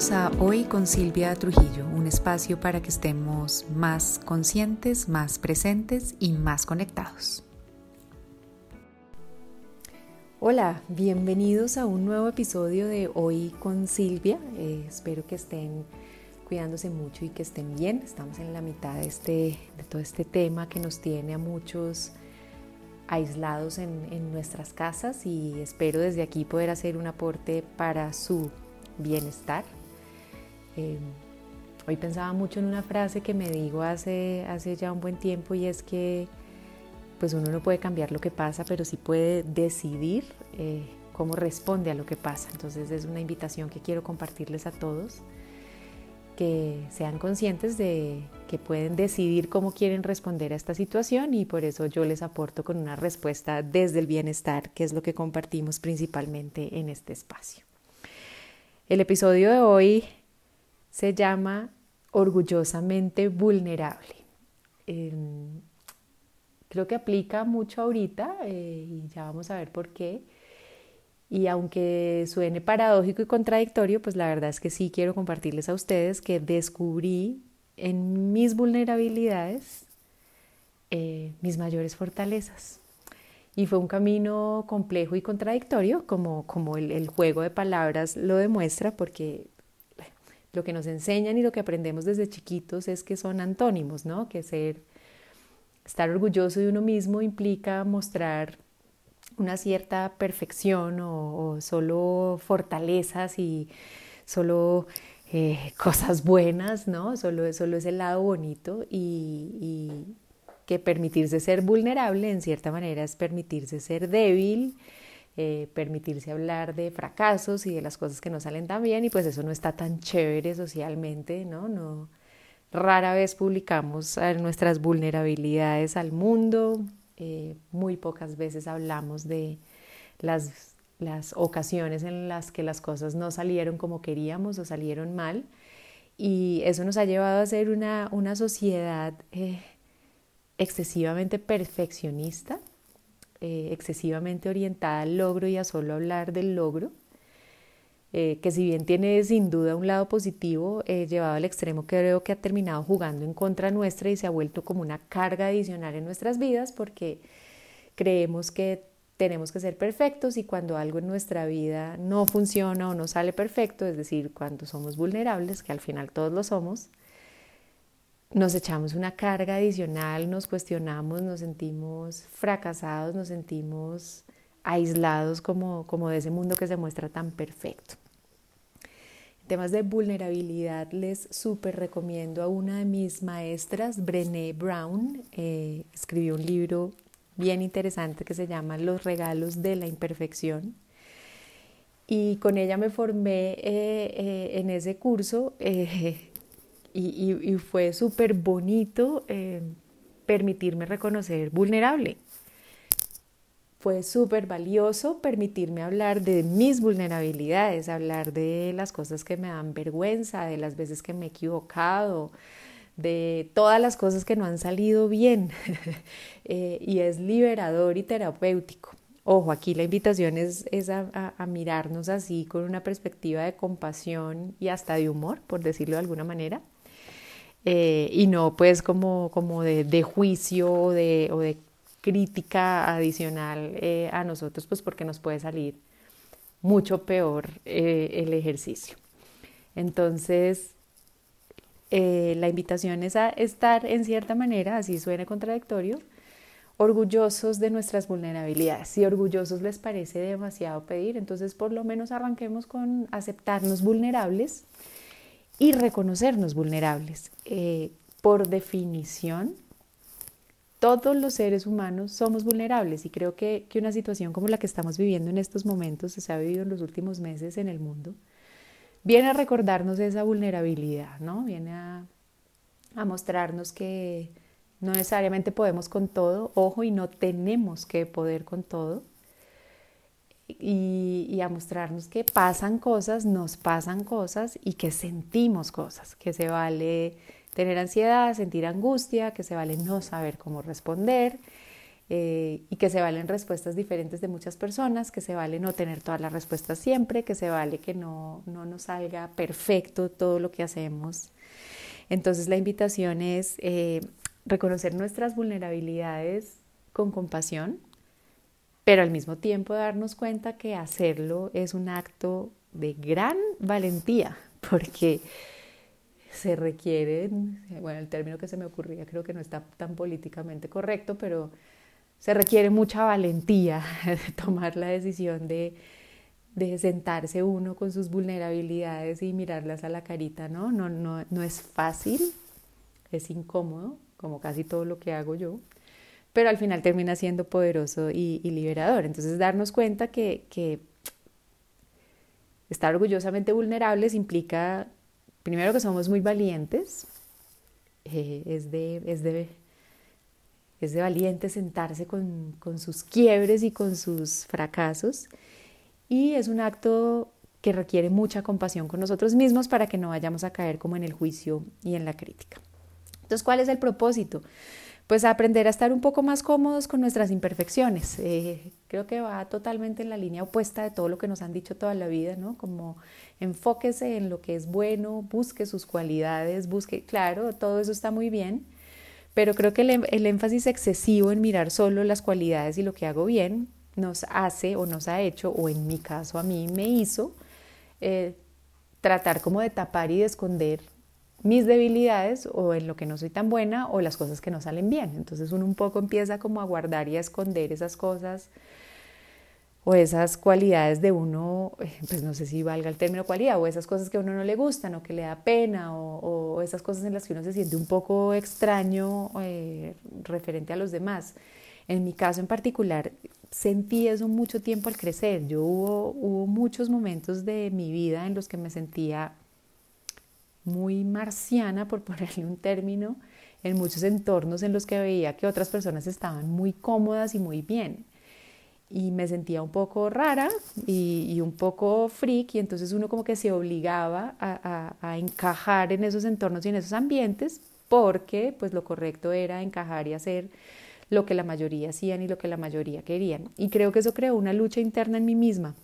Bienvenidos a Hoy con Silvia Trujillo, un espacio para que estemos más conscientes, más presentes y más conectados. Hola, bienvenidos a un nuevo episodio de Hoy con Silvia. Eh, espero que estén cuidándose mucho y que estén bien. Estamos en la mitad de, este, de todo este tema que nos tiene a muchos aislados en, nuestras casas y espero desde aquí poder hacer un aporte para su bienestar. Eh, hoy pensaba mucho en una frase que me digo hace, hace ya un buen tiempo y es que pues uno no puede cambiar lo que pasa, pero sí puede decidir eh, cómo responde a lo que pasa. Entonces es una invitación que quiero compartirles a todos, que sean conscientes de que pueden decidir cómo quieren responder a esta situación y por eso yo les aporto con una respuesta desde el bienestar, que es lo que compartimos principalmente en este espacio. El episodio de hoy se llama Orgullosamente Vulnerable. Em, creo que aplica mucho ahorita eh, y ya vamos a ver por qué. Y aunque suene paradójico y contradictorio, pues la verdad es que sí quiero compartirles a ustedes que descubrí en mis vulnerabilidades eh, mis mayores fortalezas. Y fue un camino complejo y contradictorio, como, como el, juego de palabras lo demuestra, porque lo que nos enseñan y lo que aprendemos desde chiquitos es que son antónimos, ¿no? Que ser, estar orgulloso de uno mismo implica mostrar una cierta perfección o, solo fortalezas y solo eh, cosas buenas, ¿no? Solo, solo es el lado bonito y, que permitirse ser vulnerable en cierta manera es permitirse ser débil, eh, permitirse hablar de fracasos y de las cosas que no salen tan bien y pues eso no está tan chévere socialmente, ¿no? no rara vez publicamos nuestras vulnerabilidades al mundo, eh, muy pocas veces hablamos de las, las ocasiones en las que las cosas no salieron como queríamos o salieron mal y eso nos ha llevado a ser una, una sociedad eh, excesivamente perfeccionista, eh, excesivamente orientada al logro y a solo hablar del logro, eh, que si bien tiene sin duda un lado positivo, eh, llevado al extremo que creo que ha terminado jugando en contra nuestra y se ha vuelto como una carga adicional en nuestras vidas porque creemos que tenemos que ser perfectos y cuando algo en nuestra vida no funciona o no sale perfecto, es decir, cuando somos vulnerables, que al final todos lo somos, nos echamos una carga adicional, nos cuestionamos, nos sentimos fracasados, nos sentimos aislados como, como de ese mundo que se muestra tan perfecto. En temas de vulnerabilidad les súper recomiendo a una de mis maestras, Brené Brown, eh, escribió un libro bien interesante que se llama Los regalos de la imperfección. Y con ella me formé eh, eh, en ese curso y, fue súper bonito eh, permitirme reconocer vulnerable. Fue súper valioso permitirme hablar de mis vulnerabilidades, hablar de las cosas que me dan vergüenza, de las veces que me he equivocado, de todas las cosas que no han salido bien. Eh, y es liberador y terapéutico. Ojo, aquí la invitación es, a, mirarnos así con una perspectiva de compasión y hasta de humor, por decirlo de alguna manera. Eh, y no pues como, como de, juicio o de, crítica adicional eh, a nosotros, pues porque nos puede salir mucho peor eh, el ejercicio. Entonces, la invitación es a estar en cierta manera, así suene contradictorio, orgullosos de nuestras vulnerabilidades. Si orgullosos les parece demasiado pedir, entonces por lo menos arranquemos con aceptarnos vulnerables y reconocernos vulnerables. Eh, por definición, todos los seres humanos somos vulnerables y creo que, que, una situación como la que estamos viviendo en estos momentos, se ha vivido en los últimos meses en el mundo, viene a recordarnos esa vulnerabilidad, ¿no? Viene a, a mostrarnos que no necesariamente podemos con todo, ojo, y no tenemos que poder con todo, y, a mostrarnos que pasan cosas, nos pasan cosas y que sentimos cosas, que se vale tener ansiedad, sentir angustia, que se vale no saber cómo responder eh, y que se valen respuestas diferentes de muchas personas, que se vale no tener todas las respuestas siempre, que se vale que no, no nos salga perfecto todo lo que hacemos. Entonces la invitación es eh, reconocer nuestras vulnerabilidades con compasión, pero al mismo tiempo darnos cuenta que hacerlo es un acto de gran valentía, porque se requiere, bueno, el término que se me ocurría creo que no está tan políticamente correcto, pero se requiere mucha valentía de tomar la decisión de, de sentarse uno con sus vulnerabilidades y mirarlas a la carita, ¿no? No, no, no es fácil, es incómodo, como casi todo lo que hago yo, pero al final termina siendo poderoso y, liberador. Entonces darnos cuenta que, que, estar orgullosamente vulnerables implica, primero que somos muy valientes, eh, es, de, es de es de valiente sentarse con, sus quiebres y con sus fracasos. Y es un acto que requiere mucha compasión con nosotros mismos para que no vayamos a caer como en el juicio y en la crítica. Entonces, ¿cuál es el propósito? Pues aprender a estar un poco más cómodos con nuestras imperfecciones. Eh, creo que va totalmente en la línea opuesta de todo lo que nos han dicho toda la vida, ¿no? Como enfóquese en lo que es bueno, busque sus cualidades, busque, claro, todo eso está muy bien, pero creo que em, el, énfasis excesivo en mirar solo las cualidades y lo que hago bien nos hace o nos ha hecho, o en mi caso a mí me hizo, eh, tratar como de tapar y de esconder mis debilidades o en lo que no soy tan buena o las cosas que no salen bien. Entonces uno un poco empieza como a guardar y a esconder esas cosas o esas cualidades de uno, eh, pues no sé si valga el término cualidad, o esas cosas que a uno no le gustan o que le da pena, o, esas cosas en las que uno se siente un poco extraño eh, referente a los demás. En mi caso en particular, sentí eso mucho tiempo al crecer. Yo hubo, hubo muchos momentos de mi vida en los que me sentía muy marciana, por ponerle un término, en muchos entornos en los que veía que otras personas estaban muy cómodas y muy bien y me sentía un poco rara y, un poco freak y entonces uno como que se obligaba a, a, encajar en esos entornos y en esos ambientes porque pues lo correcto era encajar y hacer lo que la mayoría hacían y lo que la mayoría querían. Y creo que eso creó una lucha interna en mí misma,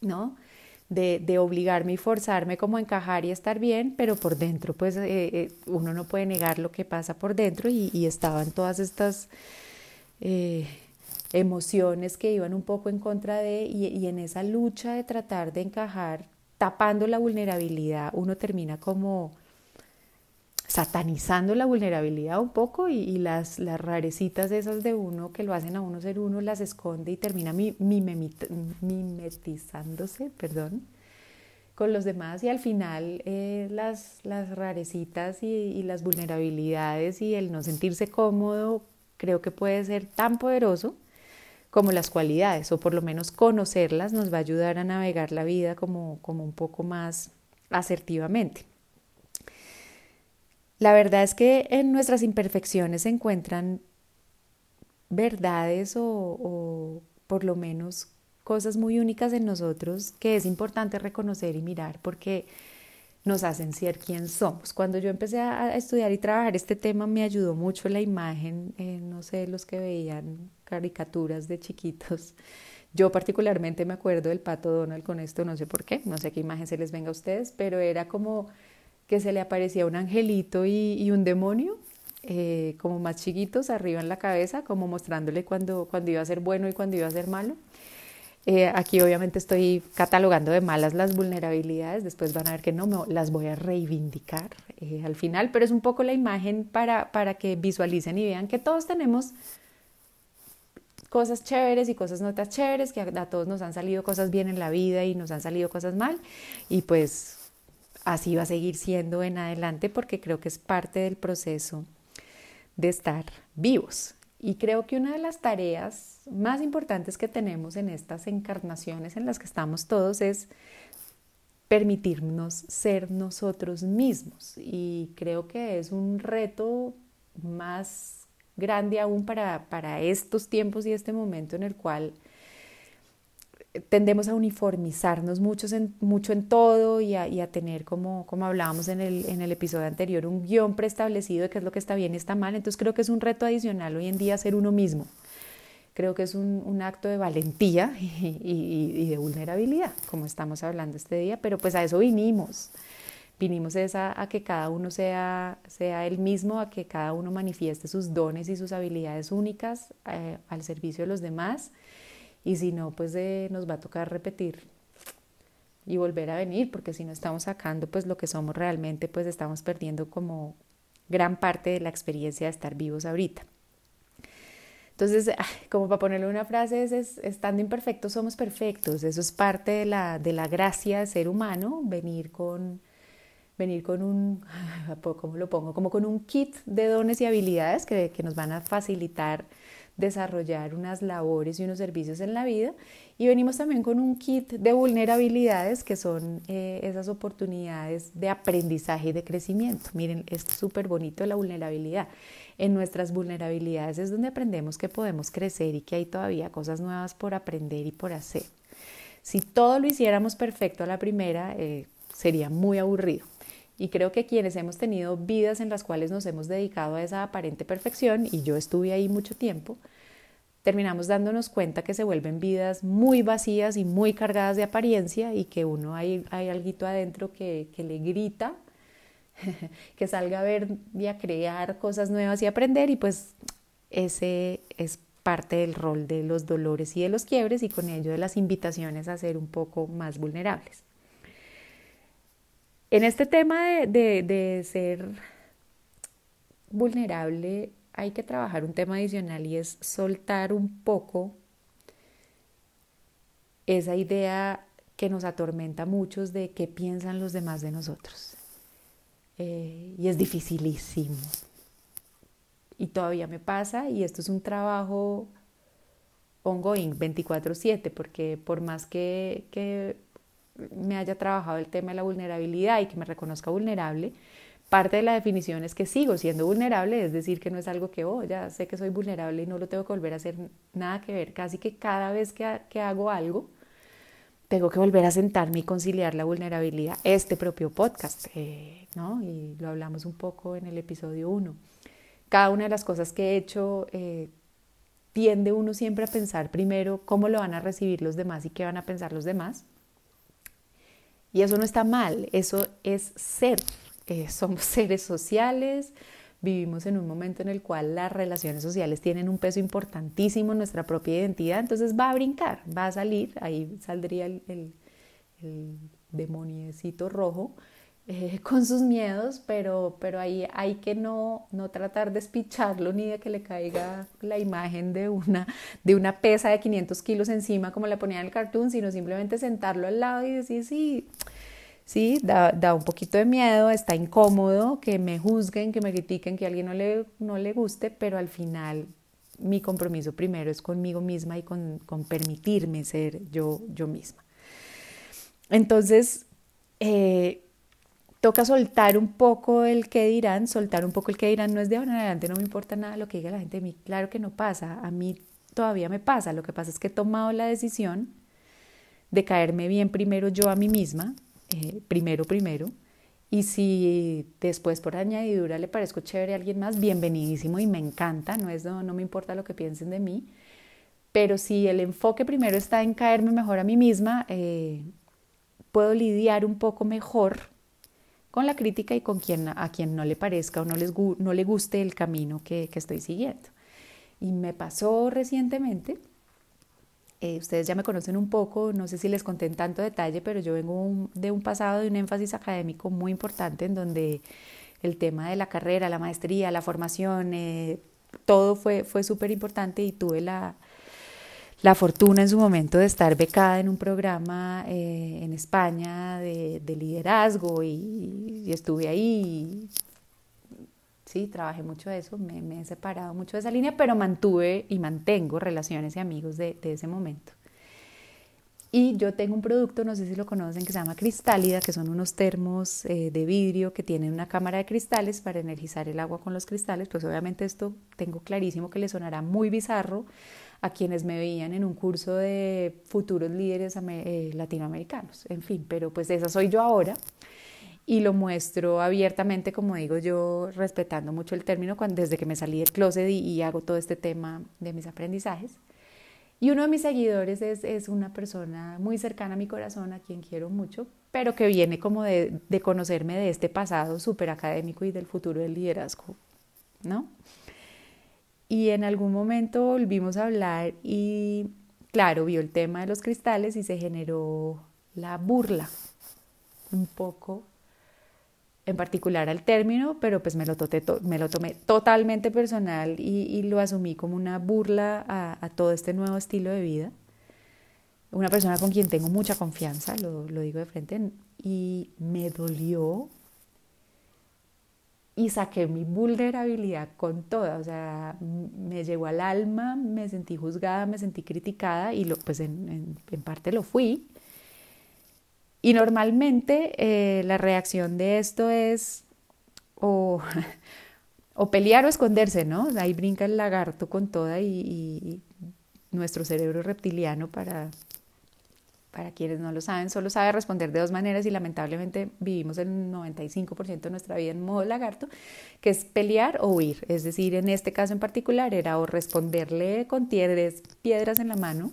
¿no? De, obligarme y forzarme como a encajar y estar bien, pero por dentro pues eh, eh, uno no puede negar lo que pasa por dentro y, y estaban todas estas... Eh, emociones que iban un poco en contra de, y, en esa lucha de tratar de encajar, tapando la vulnerabilidad, uno termina como satanizando la vulnerabilidad un poco y, las, las rarecitas esas de uno que lo hacen a uno ser uno las esconde y termina mimetizándose, perdón, con los demás y al final eh, las, las rarecitas y, y las vulnerabilidades y el no sentirse cómodo creo que puede ser tan poderoso como las cualidades, o por lo menos conocerlas nos va a ayudar a navegar la vida como, como un poco más asertivamente. La verdad es que en nuestras imperfecciones se encuentran verdades o, por lo menos cosas muy únicas en nosotros que es importante reconocer y mirar porque nos hacen ser quien somos. Cuando yo empecé a, estudiar y trabajar este tema me ayudó mucho la imagen, eh, no sé, los que veían caricaturas de chiquitos. Yo particularmente me acuerdo del pato Donald con esto, no sé por qué, no sé qué imagen se les venga a ustedes, pero era como que se le aparecía un angelito y, un demonio, eh, como más chiquitos, arriba en la cabeza, como mostrándole cuando, cuando iba a ser bueno y cuando iba a ser malo. Eh, aquí obviamente estoy catalogando de malas las vulnerabilidades, después van a ver que no, las voy a reivindicar eh, al final, pero es un poco la imagen para, para que visualicen y vean que todos tenemos cosas chéveres y cosas no tan chéveres, que a, todos nos han salido cosas bien en la vida y nos han salido cosas mal, y pues así va a seguir siendo en adelante porque creo que es parte del proceso de estar vivos. Y creo que una de las tareas más importantes que tenemos en estas encarnaciones en las que estamos todos es permitirnos ser nosotros mismos. Y creo que es un reto más grande aún para, para estos tiempos y este momento en el cual tendemos a uniformizarnos mucho en, mucho en todo y a, tener, como, como hablábamos en el, en el episodio anterior, un guion preestablecido de qué es lo que está bien y está mal. Entonces creo que es un reto adicional hoy en día ser uno mismo, creo que es un, acto de valentía y, de vulnerabilidad, como estamos hablando este día, pero pues a eso vinimos. Vinimos a, que cada uno sea, sea el mismo, a que cada uno manifieste sus dones y sus habilidades únicas eh, al servicio de los demás. Y si no, pues eh, nos va a tocar repetir y volver a venir, porque si no estamos sacando pues lo que somos realmente, pues estamos perdiendo como gran parte de la experiencia de estar vivos ahorita. Entonces, como para ponerle una frase, es, estando imperfectos somos perfectos. Eso es parte de la, de la gracia de ser humano, venir con, venir con un, ¿cómo lo pongo? Como con un kit de dones y habilidades que, que nos van a facilitar desarrollar unas labores y unos servicios en la vida. Y venimos también con un kit de vulnerabilidades que son eh, esas oportunidades de aprendizaje y de crecimiento. Miren, es súper bonito la vulnerabilidad en nuestras vulnerabilidades es donde aprendemos que podemos crecer y que hay todavía cosas nuevas por aprender y por hacer. Si todo lo hiciéramos perfecto a la primera, eh, sería muy aburrido. Y creo que quienes hemos tenido vidas en las cuales nos hemos dedicado a esa aparente perfección, y yo estuve ahí mucho tiempo, terminamos dándonos cuenta que se vuelven vidas muy vacías y muy cargadas de apariencia y que uno hay, hay algo adentro que, que le grita que salga a ver y a crear cosas nuevas y aprender y pues ese es parte del rol de los dolores y de los quiebres y con ello de las invitaciones a ser un poco más vulnerables. En este tema de, de ser vulnerable hay que trabajar un tema adicional y es soltar un poco esa idea que nos atormenta a muchos de qué piensan los demás de nosotros. Eh, y es dificilísimo. Y todavía me pasa y esto es un trabajo ongoing, 24/7, porque por más que, que me haya trabajado el tema de la vulnerabilidad y que me reconozca vulnerable, parte de la definición es que sigo siendo vulnerable, es decir, que no es algo que, oh, ya sé que soy vulnerable y no lo tengo que volver a hacer nada que ver. Casi que cada vez que, que hago algo, tengo que volver a sentarme y conciliar la vulnerabilidad. Este propio podcast, eh, ¿no? Y lo hablamos un poco en el episodio 1. Cada una de las cosas que he hecho, eh, tiende uno siempre a pensar primero cómo lo van a recibir los demás y qué van a pensar los demás. Y eso no está mal, eso es ser. Eh, somos seres sociales, vivimos en un momento en el cual las relaciones sociales tienen un peso importantísimo en nuestra propia identidad, entonces va a brincar, va a salir, ahí saldría el, el, demoniecito rojo eh, con sus miedos, pero, pero ahí hay que no, no tratar de espicharlo ni de que le caiga la imagen de una, de una pesa de 500 kilos encima como la ponía en el cartoon, sino simplemente sentarlo al lado y decir, sí, ¿sí? Da, da, un poquito de miedo, está incómodo, que me juzguen, que me critiquen, que a alguien no le, no le guste, pero al final mi compromiso primero es conmigo misma y con, con permitirme ser yo, yo misma. Entonces, eh, toca soltar un poco el que dirán, soltar un poco el que dirán, no es de ahora en adelante, no me importa nada lo que diga la gente de mí, claro que no pasa, a mí todavía me pasa, lo que pasa es que he tomado la decisión de caerme bien primero yo a mí misma, eh, primero, primero. Y si después por añadidura le parezco chévere a alguien más, bienvenidísimo y me encanta, no, es, no, me importa lo que piensen de mí. Pero si el enfoque primero está en caerme mejor a mí misma, eh, puedo lidiar un poco mejor con la crítica y con quien, a quien no le parezca o no, les, no le guste el camino que, que estoy siguiendo. Y me pasó recientemente eh, ustedes ya me conocen un poco, no sé si les conté en tanto detalle, pero yo vengo de un pasado de un énfasis académico muy importante en donde el tema de la carrera, la maestría, la formación, eh, todo fue, fue súper importante y tuve la, la, fortuna en su momento de estar becada en un programa eh, en España de, de liderazgo y, estuve ahí sí, trabajé mucho de eso, me, he separado mucho de esa línea, pero mantuve y mantengo relaciones y amigos de, ese momento. Y yo tengo un producto, no sé si lo conocen, que se llama Cristálida, que son unos termos eh, de vidrio que tienen una cámara de cristales para energizar el agua con los cristales. Pues obviamente esto tengo clarísimo que le sonará muy bizarro a quienes me veían en un curso de futuros líderes eh, latinoamericanos. En fin, pero pues esa soy yo ahora y lo muestro abiertamente, como digo yo, respetando mucho el término desde que me salí del closet y, hago todo este tema de mis aprendizajes. Y uno de mis seguidores es, es, una persona muy cercana a mi corazón, a quien quiero mucho, pero que viene como de, de conocerme de este pasado súper académico y del futuro del liderazgo, ¿no? Y en algún momento volvimos a hablar y, claro, vio el tema de los cristales y se generó la burla, un poco en particular al término, pero pues me lo, tomé totalmente personal y, lo asumí como una burla a, todo este nuevo estilo de vida. Una persona con quien tengo mucha confianza, lo, digo de frente, y me dolió y saqué mi vulnerabilidad con toda, o sea, me llegó al alma, me sentí juzgada, me sentí criticada y lo, pues en parte lo fui, y normalmente eh, la reacción de esto es o, o, pelear o esconderse, ¿no? Ahí brinca el lagarto con toda y, nuestro cerebro reptiliano para, para quienes no lo saben, solo sabe responder de dos maneras y lamentablemente vivimos el 95% de nuestra vida en modo lagarto, que es pelear o huir. Es decir, en este caso en particular era o responderle con piedras en la mano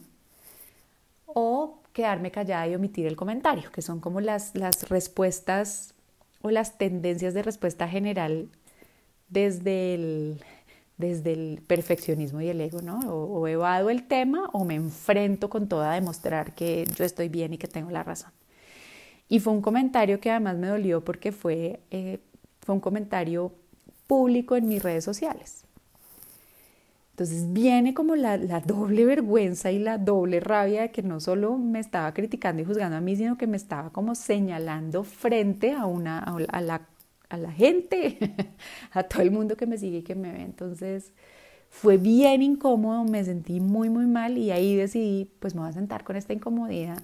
o quedarme callada y omitir el comentario, que son como las, las respuestas o las tendencias de respuesta general desde el, desde el perfeccionismo y el ego, ¿no? O, evado el tema o me enfrento con toda a demostrar que yo estoy bien y que tengo la razón. Y fue un comentario que además me dolió porque fue, eh, fue un comentario público en mis redes sociales. Entonces viene como la, doble vergüenza y la doble rabia de que no solo me estaba criticando y juzgando a mí, sino que me estaba como señalando frente a, una, a, la, a la gente, a todo el mundo que me sigue y que me ve. Entonces fue bien incómodo, me sentí muy, muy mal y ahí decidí, pues me voy a sentar con esta incomodidad.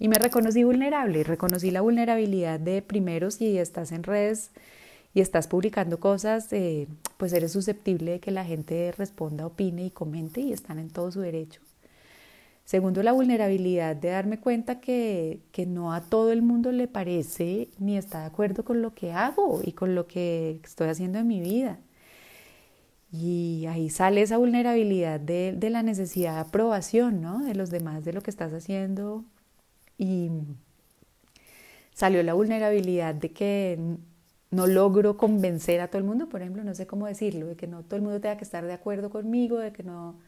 Y me reconocí vulnerable, reconocí la vulnerabilidad de primero si estás en redes y estás publicando cosas, eh, pues eres susceptible de que la gente responda, opine y comente y están en todo su derecho. Segundo, la vulnerabilidad de darme cuenta que, que, no a todo el mundo le parece ni está de acuerdo con lo que hago y con lo que estoy haciendo en mi vida. Y ahí sale esa vulnerabilidad de, de la necesidad de aprobación ¿no? de los demás, de lo que estás haciendo. Y salió la vulnerabilidad de que no logro convencer a todo el mundo, por ejemplo, no sé cómo decirlo, de que no todo el mundo tenga que estar de acuerdo conmigo, de que no,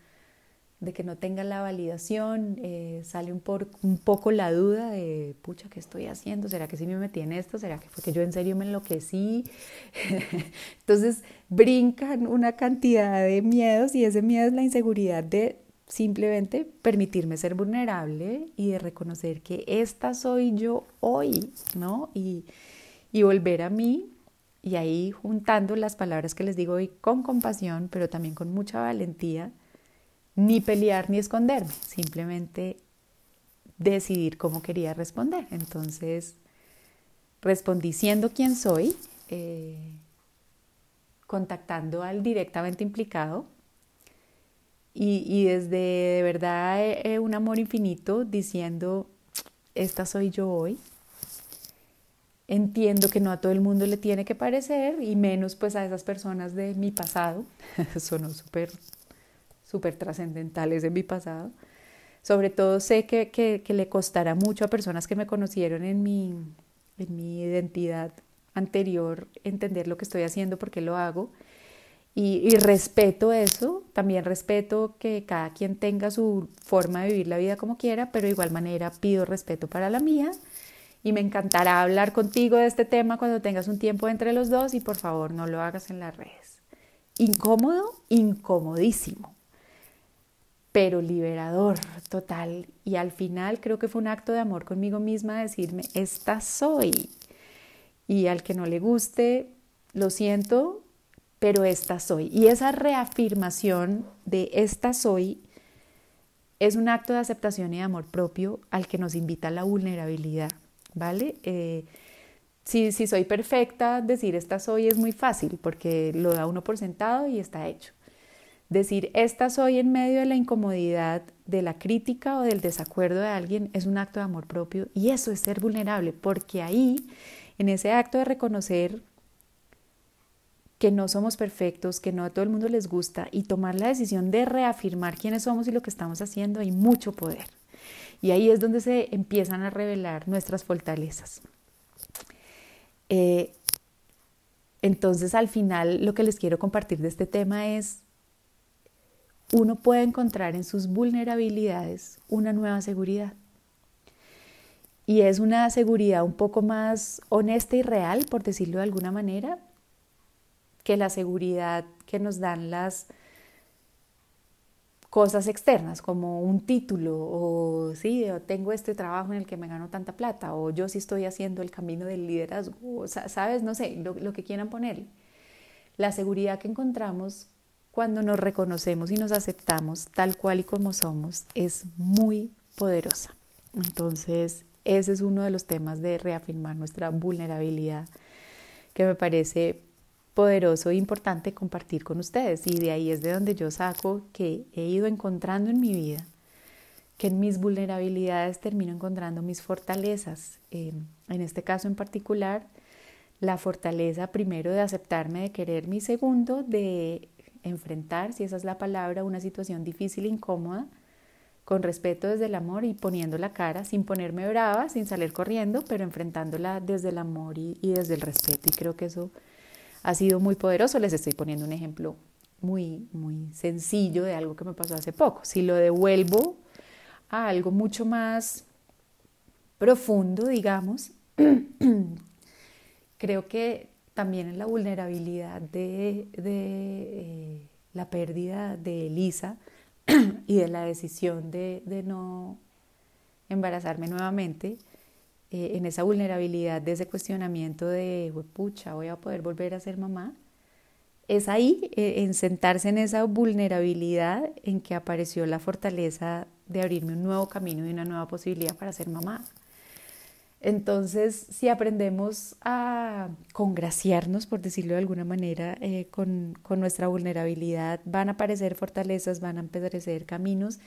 de que no tenga la validación, eh, sale un, por, un poco la duda de, pucha, ¿qué estoy haciendo? ¿Será que sí me metí en esto? ¿Será que fue que yo en serio me enloquecí? Entonces brincan una cantidad de miedos y ese miedo es la inseguridad de simplemente permitirme ser vulnerable y de reconocer que esta soy yo hoy, ¿no? Y, y volver a mí y ahí juntando las palabras que les digo hoy con compasión, pero también con mucha valentía, ni pelear ni esconderme, simplemente decidir cómo quería responder. Entonces, respondí siendo quien soy, eh, contactando al directamente implicado y, desde de verdad eh, un amor infinito diciendo, esta soy yo hoy, Entiendo que no a todo el mundo le tiene que parecer y menos pues a esas personas de mi pasado. Sonó súper, súper trascendentales de mi pasado. Sobre todo sé que, que, que, le costará mucho a personas que me conocieron en mi, en mi identidad anterior entender lo que estoy haciendo, por qué lo hago. Y, y, respeto eso, también respeto que cada quien tenga su forma de vivir la vida como quiera, pero de igual manera pido respeto para la mía y me encantará hablar contigo de este tema cuando tengas un tiempo entre los dos y por favor no lo hagas en las redes. Incómodo, incomodísimo, pero liberador total. Y al final creo que fue un acto de amor conmigo misma decirme, esta soy. Y al que no le guste, lo siento, pero esta soy. Y esa reafirmación de esta soy es un acto de aceptación y de amor propio al que nos invita la vulnerabilidad. ¿Vale? Eh, si, si soy perfecta, decir esta soy es muy fácil porque lo da uno por sentado y está hecho. Decir esta soy en medio de la incomodidad, de la crítica o del desacuerdo de alguien es un acto de amor propio y eso es ser vulnerable porque ahí, en ese acto de reconocer que no somos perfectos, que no a todo el mundo les gusta y tomar la decisión de reafirmar quiénes somos y lo que estamos haciendo, hay mucho poder. Y ahí es donde se empiezan a revelar nuestras fortalezas. Eh, entonces, al final, lo que les quiero compartir de este tema es, uno puede encontrar en sus vulnerabilidades una nueva seguridad. Y es una seguridad un poco más honesta y real, por decirlo de alguna manera, que la seguridad que nos dan las cosas externas, como un título, o sí, tengo este trabajo en el que me gano tanta plata, o yo sí estoy haciendo el camino del liderazgo, sabes, no sé, lo, lo que quieran poner. La seguridad que encontramos cuando nos reconocemos y nos aceptamos tal cual y como somos es muy poderosa. Entonces, ese es uno de los temas de reafirmar nuestra vulnerabilidad que me parece poderoso e importante compartir con ustedes. Y de ahí es de donde yo saco que he ido encontrando en mi vida, que en mis vulnerabilidades termino encontrando mis fortalezas. en este caso en particular, la fortaleza primero de aceptarme, de quererme y segundo de enfrentar, si esa es la palabra, una situación difícil incómoda con respeto desde el amor y poniendo la cara, sin ponerme brava, sin salir corriendo, pero enfrentándola desde el amor y, y desde el respeto. Y creo que eso ha sido muy poderoso. Les estoy poniendo un ejemplo muy, muy sencillo de algo que me pasó hace poco. Si lo devuelvo a algo mucho más profundo, digamos, creo que también en la vulnerabilidad de, eh, la pérdida de Elisa y de la decisión de, de no embarazarme nuevamente, eh, en esa vulnerabilidad, de ese cuestionamiento de, pucha, voy a poder volver a ser mamá, es ahí, eh, en sentarse en esa vulnerabilidad en que apareció la fortaleza de abrirme un nuevo camino y una nueva posibilidad para ser mamá. Entonces, si aprendemos a congraciarnos, por decirlo de alguna manera, eh, con, nuestra vulnerabilidad, van a aparecer fortalezas, van a aparecer caminos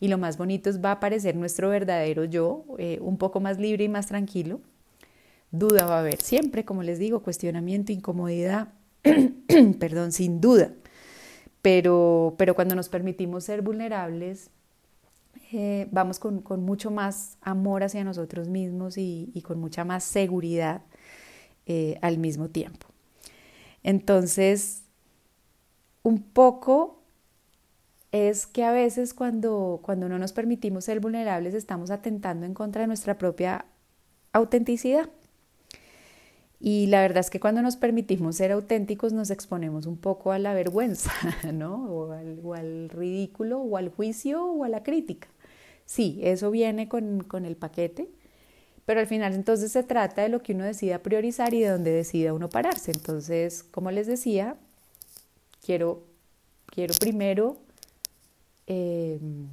y lo más bonito es va a aparecer nuestro verdadero yo, eh, un poco más libre y más tranquilo. Duda va a haber siempre, como les digo, cuestionamiento, incomodidad, perdón, sin duda. Pero, pero cuando nos permitimos ser vulnerables, eh, vamos con, mucho más amor hacia nosotros mismos y, con mucha más seguridad eh, al mismo tiempo. Entonces, un poco es que a veces cuando, cuando no nos permitimos ser vulnerables estamos atentando en contra de nuestra propia autenticidad. Y la verdad es que cuando nos permitimos ser auténticos nos exponemos un poco a la vergüenza, ¿no? O al, ridículo, o al juicio, o a la crítica. Sí, eso viene con, el paquete, pero al final entonces se trata de lo que uno decida priorizar y de dónde decida uno pararse. Entonces, como les decía, quiero, quiero primero em,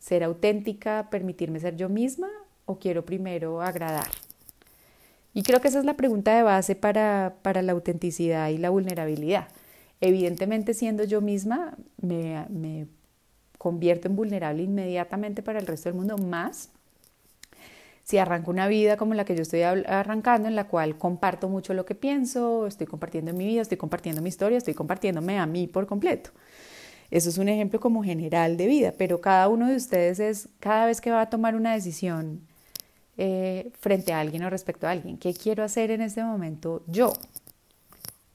ser auténtica, permitirme ser yo misma o quiero primero agradar. Y creo que esa es la pregunta de base para, para la autenticidad y la vulnerabilidad. Evidentemente, siendo yo misma, me convierto en vulnerable inmediatamente para el resto del mundo, más si arranco una vida como la que yo estoy arrancando, en la cual comparto mucho lo que pienso, estoy compartiendo mi vida, estoy compartiendo mi historia, estoy compartiéndome a mí por completo. Eso es un ejemplo como general de vida, pero cada uno de ustedes es, cada vez que va a tomar una decisión eh, frente a alguien o respecto a alguien, ¿qué quiero hacer en este momento yo?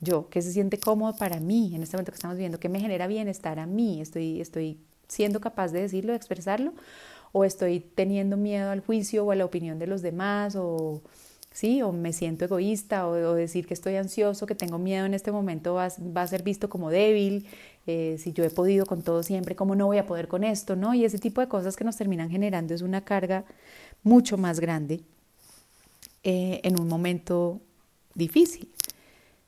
Yo, ¿qué se siente cómodo para mí en este momento que estamos viviendo? ¿Qué me genera bienestar a mí? Estoy, estoy siendo capaz de decirlo, de expresarlo, o estoy teniendo miedo al juicio o a la opinión de los demás, o sí, o me siento egoísta, o, decir que estoy ansioso, que tengo miedo en este momento va, a ser visto como débil, eh, si yo he podido con todo siempre, ¿cómo no voy a poder con esto? ¿no? Y ese tipo de cosas que nos terminan generando es una carga mucho más grande eh, en un momento difícil.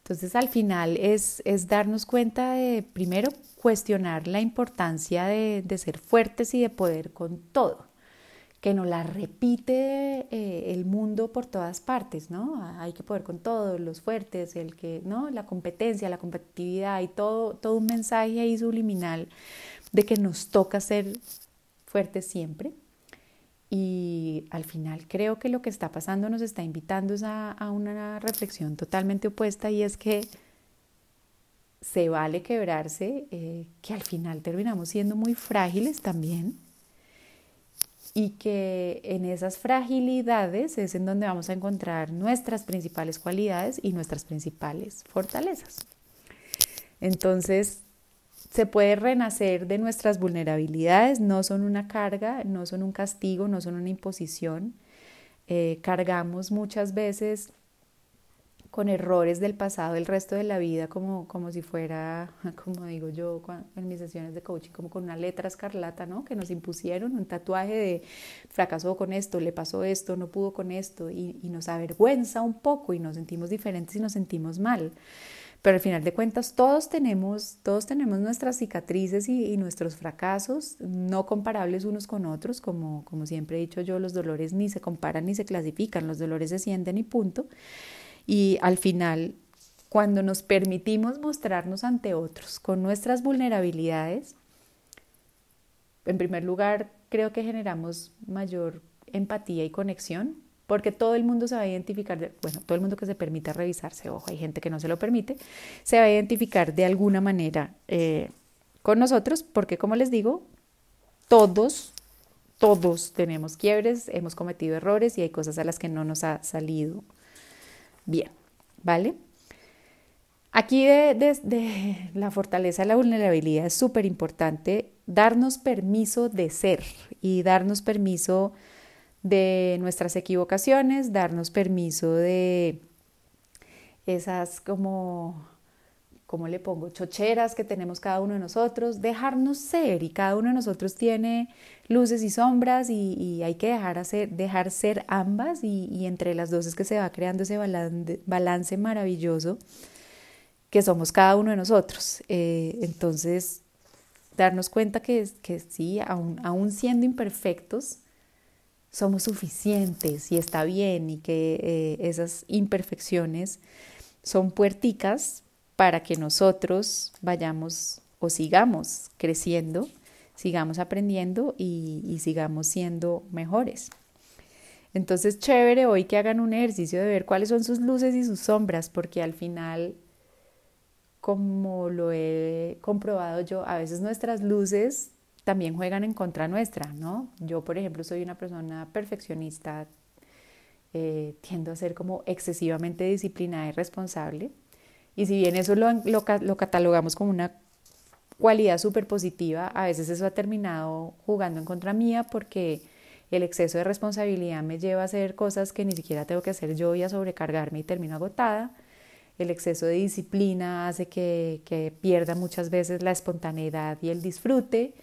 Entonces al final es, es darnos cuenta de, primero, cuestionar la importancia de, de, ser fuertes y de poder con todo, que nos la repite eh, el mundo por todas partes, ¿no? Hay que poder con todo, los fuertes, el que, ¿no? La competencia, la competitividad y todo, todo un mensaje ahí subliminal de que nos toca ser fuertes siempre. Y al final creo que lo que está pasando nos está invitando a, a una reflexión totalmente opuesta y es que se vale quebrarse, eh, que al final terminamos siendo muy frágiles también y que en esas fragilidades es en donde vamos a encontrar nuestras principales cualidades y nuestras principales fortalezas. Entonces, se puede renacer de nuestras vulnerabilidades, no son una carga, no son un castigo, no son una imposición. Eh, cargamos muchas veces con errores del pasado el resto de la vida como, como si fuera, como digo yo en mis sesiones de coaching, como con una letra escarlata, ¿no? Que nos impusieron un tatuaje de fracasó con esto, le pasó esto, no pudo con esto y, nos avergüenza un poco y nos sentimos diferentes y nos sentimos mal. Pero al final de cuentas todos tenemos, todos tenemos nuestras cicatrices y, nuestros fracasos, no comparables unos con otros, como, como siempre he dicho yo, los dolores ni se comparan ni se clasifican, los dolores se sienten y punto. Y al final, cuando nos permitimos mostrarnos ante otros con nuestras vulnerabilidades, en primer lugar, creo que generamos mayor empatía y conexión, porque todo el mundo se va a identificar, bueno, todo el mundo que se permita revisarse, ojo, hay gente que no se lo permite, se va a identificar de alguna manera eh, con nosotros, porque como les digo, todos, todos tenemos quiebres, hemos cometido errores y hay cosas a las que no nos ha salido bien, ¿vale? Aquí de, la fortaleza de la vulnerabilidad es súper importante darnos permiso de ser y darnos permiso de nuestras equivocaciones, darnos permiso de esas como ¿cómo le pongo? Chocheras que tenemos cada uno de nosotros, dejarnos ser y cada uno de nosotros tiene luces y sombras y, hay que dejar, hacer, dejar ser ambas y, entre las dos es que se va creando ese balance, maravilloso que somos cada uno de nosotros. Eh, entonces, darnos cuenta que, que sí, aún, aún siendo imperfectos, somos suficientes y está bien y que eh, esas imperfecciones son puerticas para que nosotros vayamos o sigamos creciendo, sigamos aprendiendo y, sigamos siendo mejores. Entonces, chévere hoy que hagan un ejercicio de ver cuáles son sus luces y sus sombras, porque al final, como lo he comprobado yo, a veces nuestras luces también juegan en contra nuestra, ¿no? Yo, por ejemplo, soy una persona perfeccionista, eh, tiendo a ser como excesivamente disciplinada y responsable. Y si bien eso lo, lo, catalogamos como una cualidad súper positiva, a veces eso ha terminado jugando en contra mía porque el exceso de responsabilidad me lleva a hacer cosas que ni siquiera tengo que hacer yo y a sobrecargarme y termino agotada. El exceso de disciplina hace que, que pierda muchas veces la espontaneidad y el disfrute.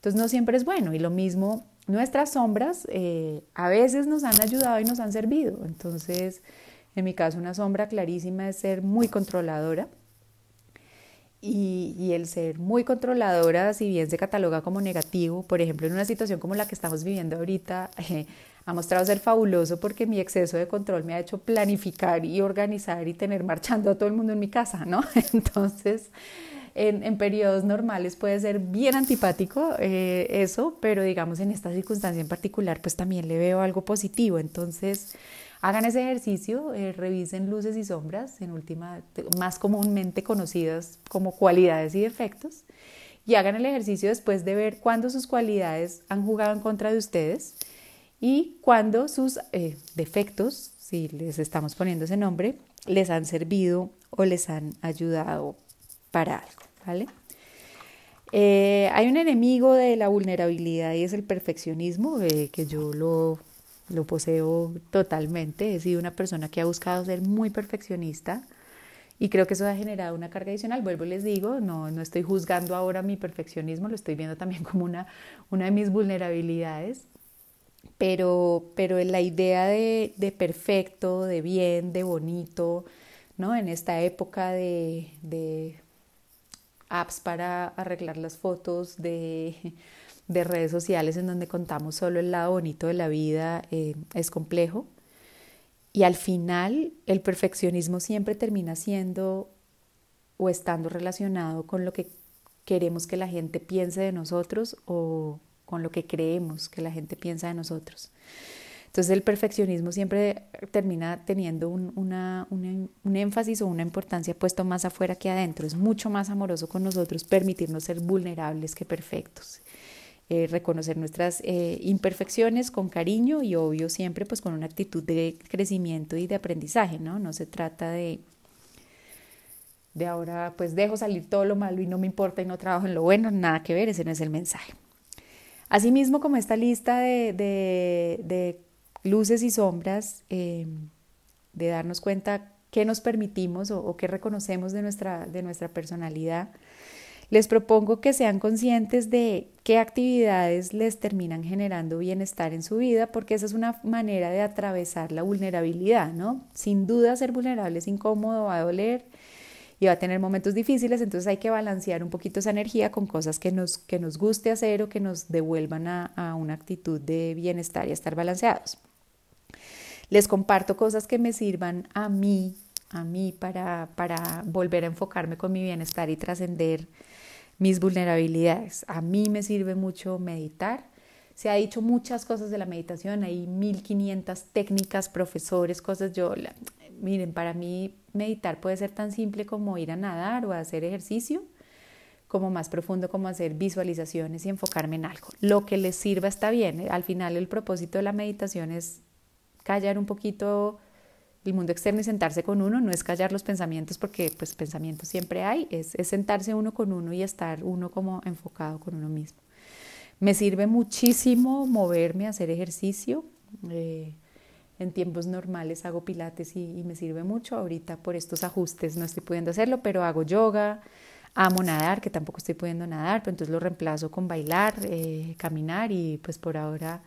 Entonces no siempre es bueno. Y lo mismo, nuestras sombras eh, a veces nos han ayudado y nos han servido. Entonces en mi caso, una sombra clarísima es ser muy controladora. Y, el ser muy controladora, si bien se cataloga como negativo, por ejemplo, en una situación como la que estamos viviendo ahorita, eh, ha mostrado ser fabuloso porque mi exceso de control me ha hecho planificar y organizar y tener marchando a todo el mundo en mi casa, ¿no? Entonces, en, periodos normales puede ser bien antipático eh, eso, pero digamos en esta circunstancia en particular, pues también le veo algo positivo. Entonces, Hagan ese ejercicio, eh, revisen luces y sombras, en última, más comúnmente conocidas como cualidades y defectos, y hagan el ejercicio después de ver cuándo sus cualidades han jugado en contra de ustedes y cuándo sus eh, defectos, si les estamos poniendo ese nombre, les han servido o les han ayudado para algo, ¿vale? Eh, hay un enemigo de la vulnerabilidad y es el perfeccionismo, que yo lo lo poseo totalmente. He sido una persona que ha buscado ser muy perfeccionista y creo que eso ha generado una carga adicional. Vuelvo y les digo, no, no estoy juzgando ahora mi perfeccionismo, lo estoy viendo también como una, una de mis vulnerabilidades. Pero, pero la idea de, de perfecto, de bien, de bonito, ¿no? En esta época de apps para arreglar las fotos, de de redes sociales en donde contamos solo el lado bonito de la vida eh, es complejo. Y al final el perfeccionismo siempre termina siendo o estando relacionado con lo que queremos que la gente piense de nosotros o con lo que creemos que la gente piensa de nosotros. Entonces el perfeccionismo siempre termina teniendo un, un, énfasis o una importancia puesto más afuera que adentro. Es mucho más amoroso con nosotros permitirnos ser vulnerables que perfectos. Eh, reconocer nuestras eh, imperfecciones con cariño y obvio siempre pues con una actitud de crecimiento y de aprendizaje, ¿no? No se trata de, de ahora pues dejo salir todo lo malo y no me importa y no trabajo en lo bueno, nada que ver, ese no es el mensaje. Asimismo, como esta lista de, de, luces y sombras, eh, de darnos cuenta qué nos permitimos o, qué reconocemos de nuestra, de nuestra personalidad, les propongo que sean conscientes de qué actividades les terminan generando bienestar en su vida, porque esa es una manera de atravesar la vulnerabilidad, ¿no? Sin duda ser vulnerable es incómodo, va a doler, y va a tener momentos difíciles, entonces hay que balancear un poquito esa energía con cosas que nos, que nos guste hacer o que nos devuelvan a, una actitud de bienestar y a estar balanceados. Les comparto cosas que me sirvan a mí, a mí para, para volver a enfocarme con mi bienestar y trascender mis vulnerabilidades. A mí me sirve mucho meditar. Se ha dicho muchas cosas de la meditación, hay 1500 técnicas, profesores, cosas. Yo, miren, para mí meditar puede ser tan simple como ir a nadar o hacer ejercicio, como más profundo como hacer visualizaciones y enfocarme en algo. Lo que les sirva está bien. Al final el propósito de la meditación es callar un poquito el mundo externo y sentarse con uno, no es callar los pensamientos porque pues pensamientos siempre hay, es, sentarse uno con uno y estar uno como enfocado con uno mismo. Me sirve muchísimo moverme, hacer ejercicio. Eh, en tiempos normales hago pilates y, me sirve mucho. Ahorita por estos ajustes no estoy pudiendo hacerlo, pero hago yoga, amo nadar, que tampoco estoy pudiendo nadar, pero entonces lo reemplazo con bailar, eh, caminar y pues por ahora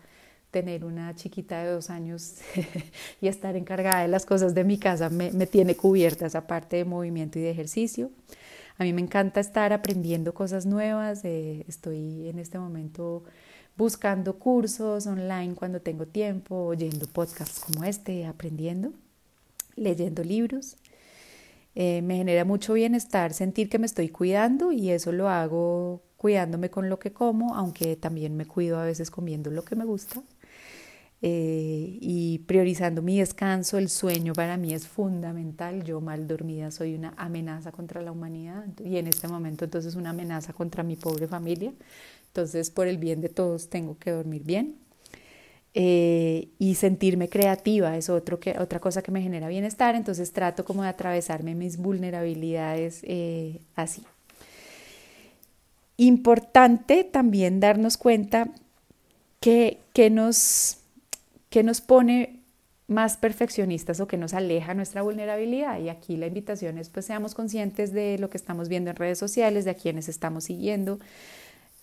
tener una chiquita de dos años y estar encargada de las cosas de mi casa me, me tiene cubierta esa parte de movimiento y de ejercicio. A mí me encanta estar aprendiendo cosas nuevas. Eh, estoy en este momento buscando cursos online cuando tengo tiempo, oyendo podcasts como este, aprendiendo, leyendo libros. Eh, me genera mucho bienestar sentir que me estoy cuidando y eso lo hago cuidándome con lo que como, aunque también me cuido a veces comiendo lo que me gusta. Eh, y priorizando mi descanso, el sueño para mí es fundamental. Yo mal dormida soy una amenaza contra la humanidad y en este momento entonces una amenaza contra mi pobre familia. Entonces, por el bien de todos, tengo que dormir bien. Eh, y sentirme creativa es otro que, otra cosa que me genera bienestar, entonces trato como de atravesarme mis vulnerabilidades eh, así. Importante también darnos cuenta que, que, nos, que nos pone más perfeccionistas o que nos aleja nuestra vulnerabilidad. Y aquí la invitación es pues seamos conscientes de lo que estamos viendo en redes sociales, de a quienes estamos siguiendo,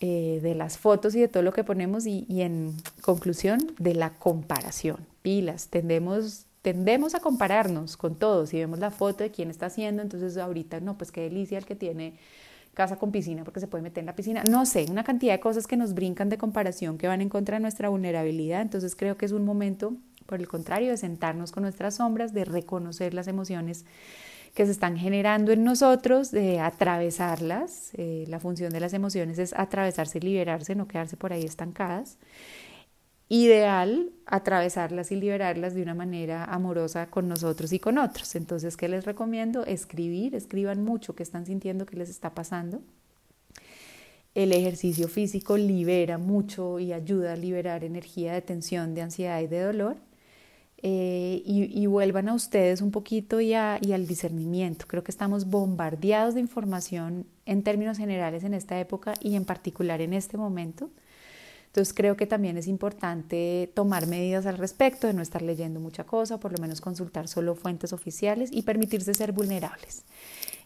eh, de las fotos y de todo lo que ponemos y, en conclusión de la comparación. Pilas, tendemos, tendemos a compararnos con todos. Si vemos la foto de quién está haciendo, entonces ahorita no, pues qué delicia el que tiene casa con piscina porque se puede meter en la piscina. No sé, una cantidad de cosas que nos brincan de comparación que van en contra de nuestra vulnerabilidad. Entonces creo que es un momento, por el contrario, de sentarnos con nuestras sombras, de reconocer las emociones que se están generando en nosotros, de atravesarlas. Eh, la función de las emociones es atravesarse y liberarse, no quedarse por ahí estancadas. Ideal atravesarlas y liberarlas de una manera amorosa con nosotros y con otros. Entonces, ¿qué les recomiendo? Escribir, escriban mucho qué están sintiendo, qué les está pasando. El ejercicio físico libera mucho y ayuda a liberar energía de tensión, de ansiedad y de dolor. Eh, y, vuelvan a ustedes un poquito y, y, al discernimiento. Creo que estamos bombardeados de información en términos generales en esta época y en particular en este momento. Entonces creo que también es importante tomar medidas al respecto, de no estar leyendo mucha cosa, por lo menos consultar solo fuentes oficiales y permitirse ser vulnerables.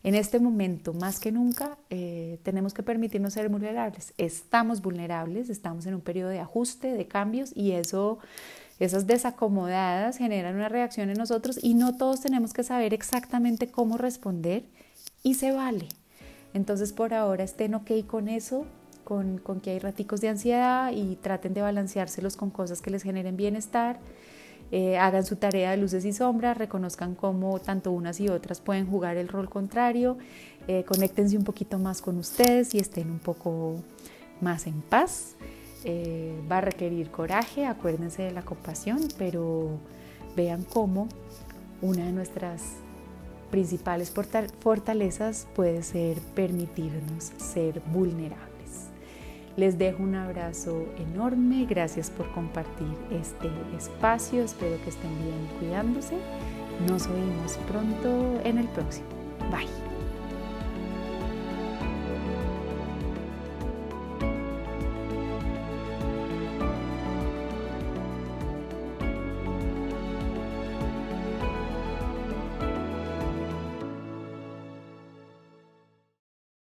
En este momento, más que nunca, eh, tenemos que permitirnos ser vulnerables. Estamos vulnerables, estamos en un periodo de ajuste, de cambios y eso esas desacomodadas generan una reacción en nosotros y no todos tenemos que saber exactamente cómo responder y se vale. Entonces por ahora estén ok con eso, con, que hay raticos de ansiedad y traten de balanceárselos con cosas que les generen bienestar. Eh, hagan su tarea de luces y sombras, reconozcan cómo tanto unas y otras pueden jugar el rol contrario, eh, conéctense un poquito más con ustedes y estén un poco más en paz. eh, va a requerir coraje, acuérdense de la compasión, pero vean cómo una de nuestras principales fortalezas puede ser permitirnos ser vulnerables. Les dejo un abrazo enorme, gracias por compartir este espacio, espero que estén bien cuidándose. Nos oímos pronto en el próximo. Bye.